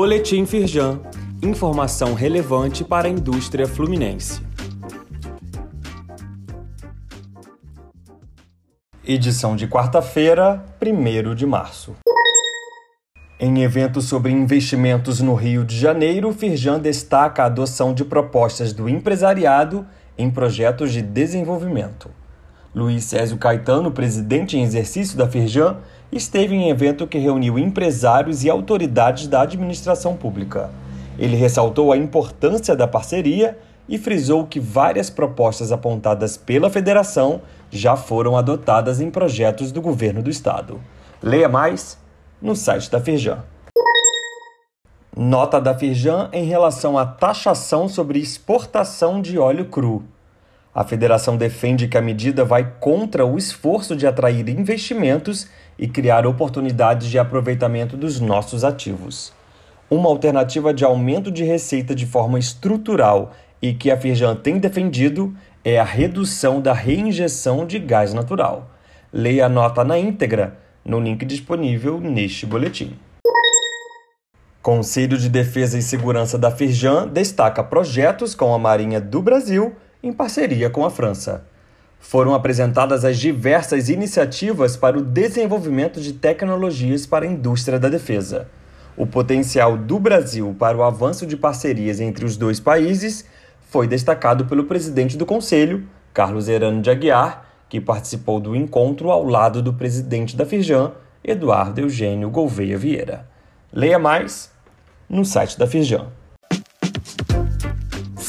Boletim Firjan. Informação relevante para a indústria fluminense. Edição de quarta-feira, 1 de março. Em evento sobre investimentos no Rio de Janeiro, Firjan destaca a adoção de propostas do empresariado em projetos de desenvolvimento. Luiz Césio Caetano, presidente em exercício da Firjan, esteve em evento que reuniu empresários e autoridades da administração pública. Ele ressaltou a importância da parceria e frisou que várias propostas apontadas pela federação já foram adotadas em projetos do governo do estado. Leia mais no site da Firjan. Nota da Firjan em relação à taxação sobre exportação de óleo cru. A federação defende que a medida vai contra o esforço de atrair investimentos e criar oportunidades de aproveitamento dos nossos ativos. Uma alternativa de aumento de receita de forma estrutural e que a Firjan tem defendido é a redução da reinjeção de gás natural. Leia a nota na íntegra no link disponível neste boletim. Conselho de Defesa e Segurança da Firjan destaca projetos com a Marinha do Brasil em parceria com a França. Foram apresentadas as diversas iniciativas para o desenvolvimento de tecnologias para a indústria da defesa. O potencial do Brasil para o avanço de parcerias entre os dois países foi destacado pelo presidente do Conselho, Carlos Herano de Aguiar, que participou do encontro ao lado do presidente da Firjan, Eduardo Eugênio Gouveia Vieira. Leia mais no site da Firjan.